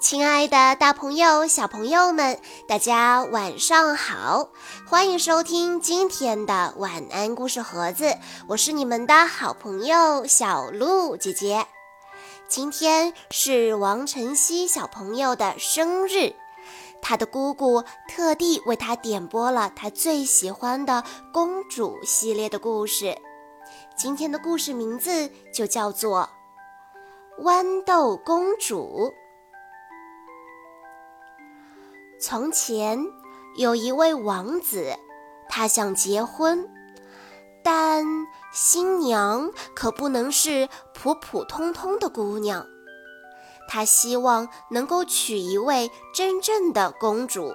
亲爱的，大朋友、小朋友们，大家晚上好！欢迎收听今天的晚安故事盒子，我是你们的好朋友小鹿姐姐。今天是王晨曦小朋友的生日，他的姑姑特地为他点播了他最喜欢的公主系列的故事。今天的故事名字就叫做《豌豆公主》。从前有一位王子，他想结婚，但新娘可不能是普普通通的姑娘。他希望能够娶一位真正的公主。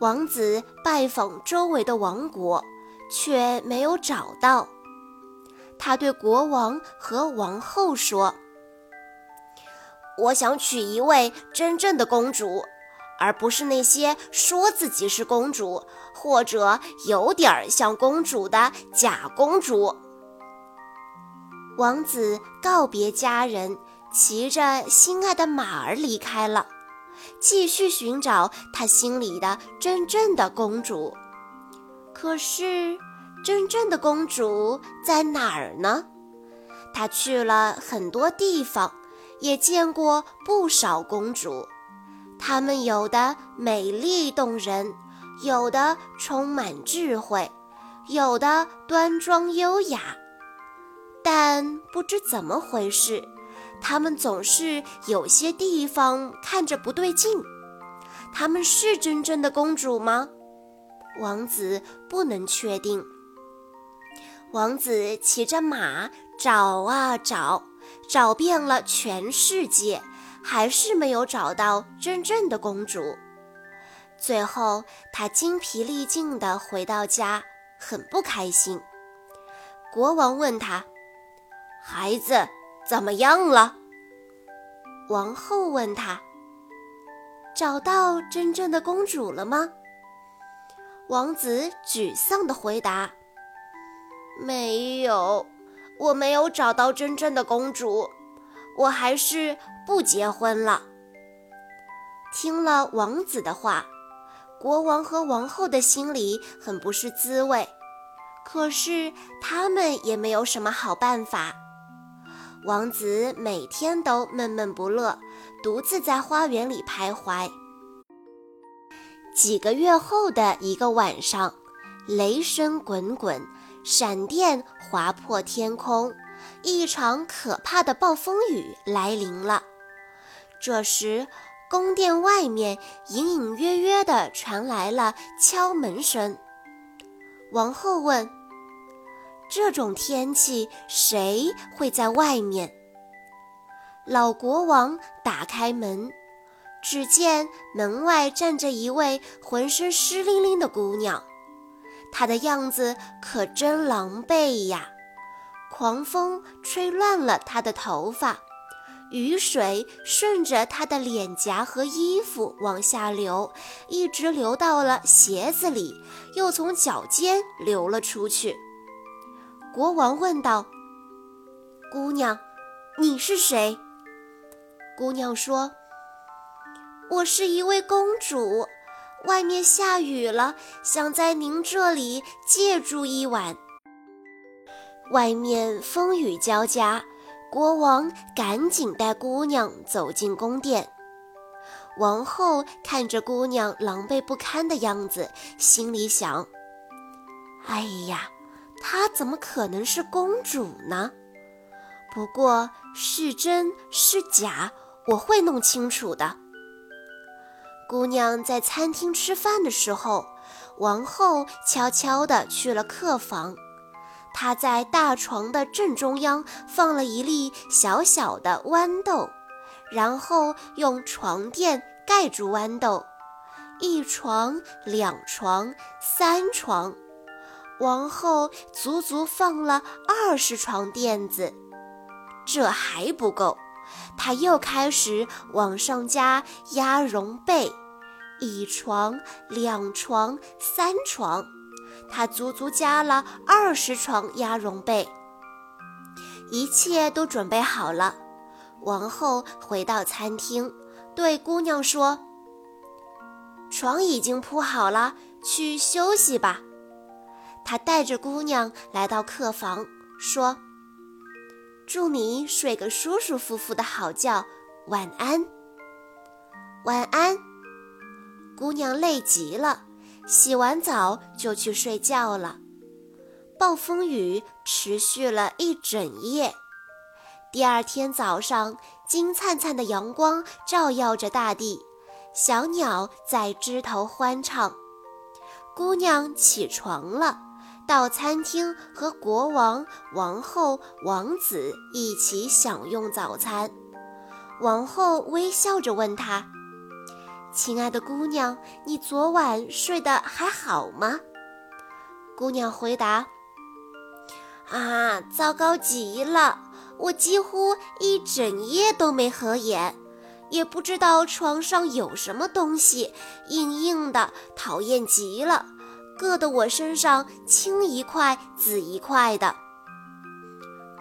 王子拜访周围的王国，却没有找到。他对国王和王后说：“我想娶一位真正的公主。”而不是那些说自己是公主或者有点像公主的假公主。王子告别家人，骑着心爱的马儿离开了，继续寻找他心里的真正的公主。可是，真正的公主在哪儿呢？他去了很多地方，也见过不少公主。她们有的美丽动人，有的充满智慧，有的端庄优雅，但不知怎么回事，她们总是有些地方看着不对劲。她们是真正的公主吗？王子不能确定。王子骑着马找啊找，找遍了全世界。还是没有找到真正的公主。最后，他精疲力尽地回到家，很不开心。国王问他：“孩子怎么样了？”王后问他：“找到真正的公主了吗？”王子沮丧地回答：“没有，我没有找到真正的公主。”我还是不结婚了。听了王子的话，国王和王后的心里很不是滋味，可是他们也没有什么好办法。王子每天都闷闷不乐，独自在花园里徘徊。几个月后的一个晚上，雷声滚滚，闪电划破天空。一场可怕的暴风雨来临了。这时，宫殿外面隐隐约约地传来了敲门声。王后问：“这种天气，谁会在外面？”老国王打开门，只见门外站着一位浑身湿淋淋的姑娘，她的样子可真狼狈呀！狂风吹乱了她的头发，雨水顺着她的脸颊和衣服往下流，一直流到了鞋子里，又从脚尖流了出去。国王问道：“姑娘，你是谁？”姑娘说：“我是一位公主，外面下雨了，想在您这里借住一晚。”外面风雨交加，国王赶紧带姑娘走进宫殿。王后看着姑娘狼狈不堪的样子，心里想：“哎呀，她怎么可能是公主呢？不过是真是假，我会弄清楚的。”姑娘在餐厅吃饭的时候，王后悄悄地去了客房。他在大床的正中央放了一粒小小的豌豆，然后用床垫盖住豌豆。一床、两床、三床，王后足足放了二十床垫子。这还不够，他又开始往上加鸭绒被。一床、两床、三床。他足足加了二十床鸭绒被，一切都准备好了。王后回到餐厅，对姑娘说：“床已经铺好了，去休息吧。”他带着姑娘来到客房，说：“祝你睡个舒舒服服的好觉，晚安。”晚安。姑娘累极了，洗完澡就去睡觉了。暴风雨持续了一整夜。第二天早上，金灿灿的阳光照耀着大地，小鸟在枝头欢唱。姑娘起床了，到餐厅和国王、王后、王子一起享用早餐。王后微笑着问她：“亲爱的姑娘，你昨晚睡得还好吗？”姑娘回答。啊，糟糕极了！我几乎一整夜都没合眼，也不知道床上有什么东西，硬硬的，讨厌极了，硌得我身上青一块紫一块的。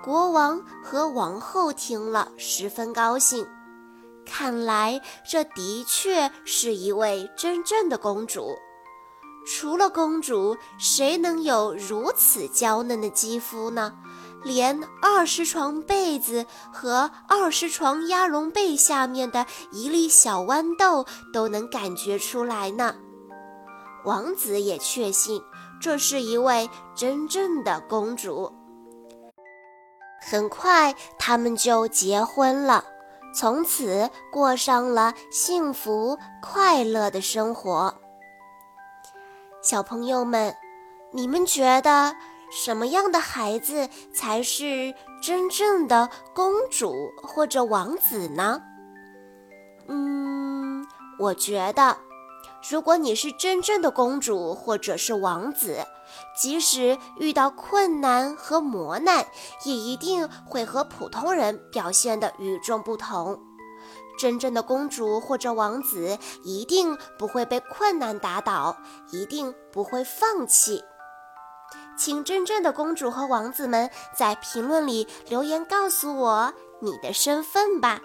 国王和王后听了，十分高兴，看来这的确是一位真正的公主。除了公主，谁能有如此娇嫩的肌肤呢？连二十床被子和二十床鸭绒被下面的一粒小豌豆都能感觉出来呢。王子也确信这是一位真正的公主。很快，他们就结婚了，从此过上了幸福快乐的生活。小朋友们，你们觉得什么样的孩子才是真正的公主或者王子呢？嗯，我觉得，如果你是真正的公主或者是王子，即使遇到困难和磨难，也一定会和普通人表现得与众不同。真正的公主或者王子一定不会被困难打倒，一定不会放弃。请真正的公主和王子们在评论里留言告诉我你的身份吧。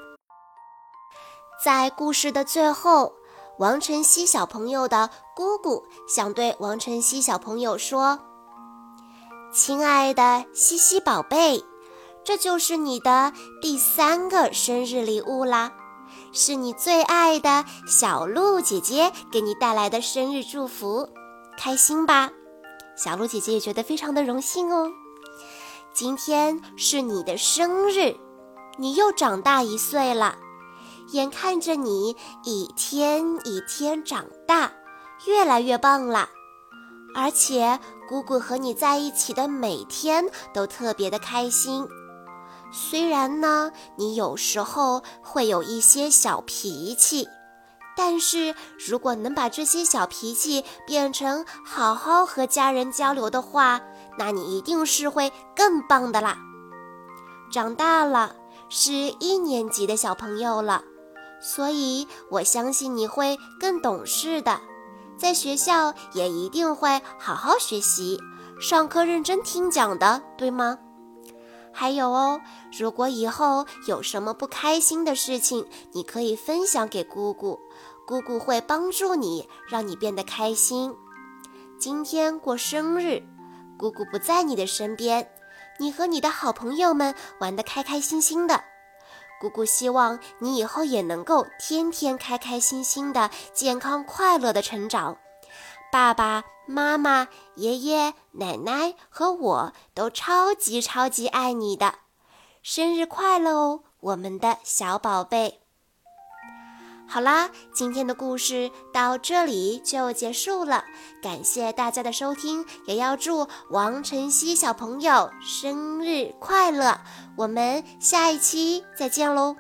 在故事的最后，王晨曦小朋友的姑姑想对王晨曦小朋友说：“亲爱的西西宝贝，这就是你的第三个生日礼物啦。”是你最爱的小鹿姐姐给你带来的生日祝福，开心吧？小鹿姐姐也觉得非常的荣幸哦。今天是你的生日，你又长大一岁了，眼看着你一天一天长大，越来越棒了。而且姑姑和你在一起的每天都特别的开心。虽然呢，你有时候会有一些小脾气，但是如果能把这些小脾气变成好好和家人交流的话，那你一定是会更棒的啦。长大了，是一年级的小朋友了，所以我相信你会更懂事的，在学校也一定会好好学习，上课认真听讲的，对吗？还有哦，如果以后有什么不开心的事情，你可以分享给姑姑，姑姑会帮助你，让你变得开心。今天过生日，姑姑不在你的身边，你和你的好朋友们玩得开开心心的。姑姑希望你以后也能够天天开开心心的、健康快乐的成长。爸爸妈妈、爷爷奶奶和我都超级超级爱你的，生日快乐哦，我们的小宝贝！好啦，今天的故事到这里就结束了，感谢大家的收听，也要祝王晨曦小朋友生日快乐！我们下一期再见喽！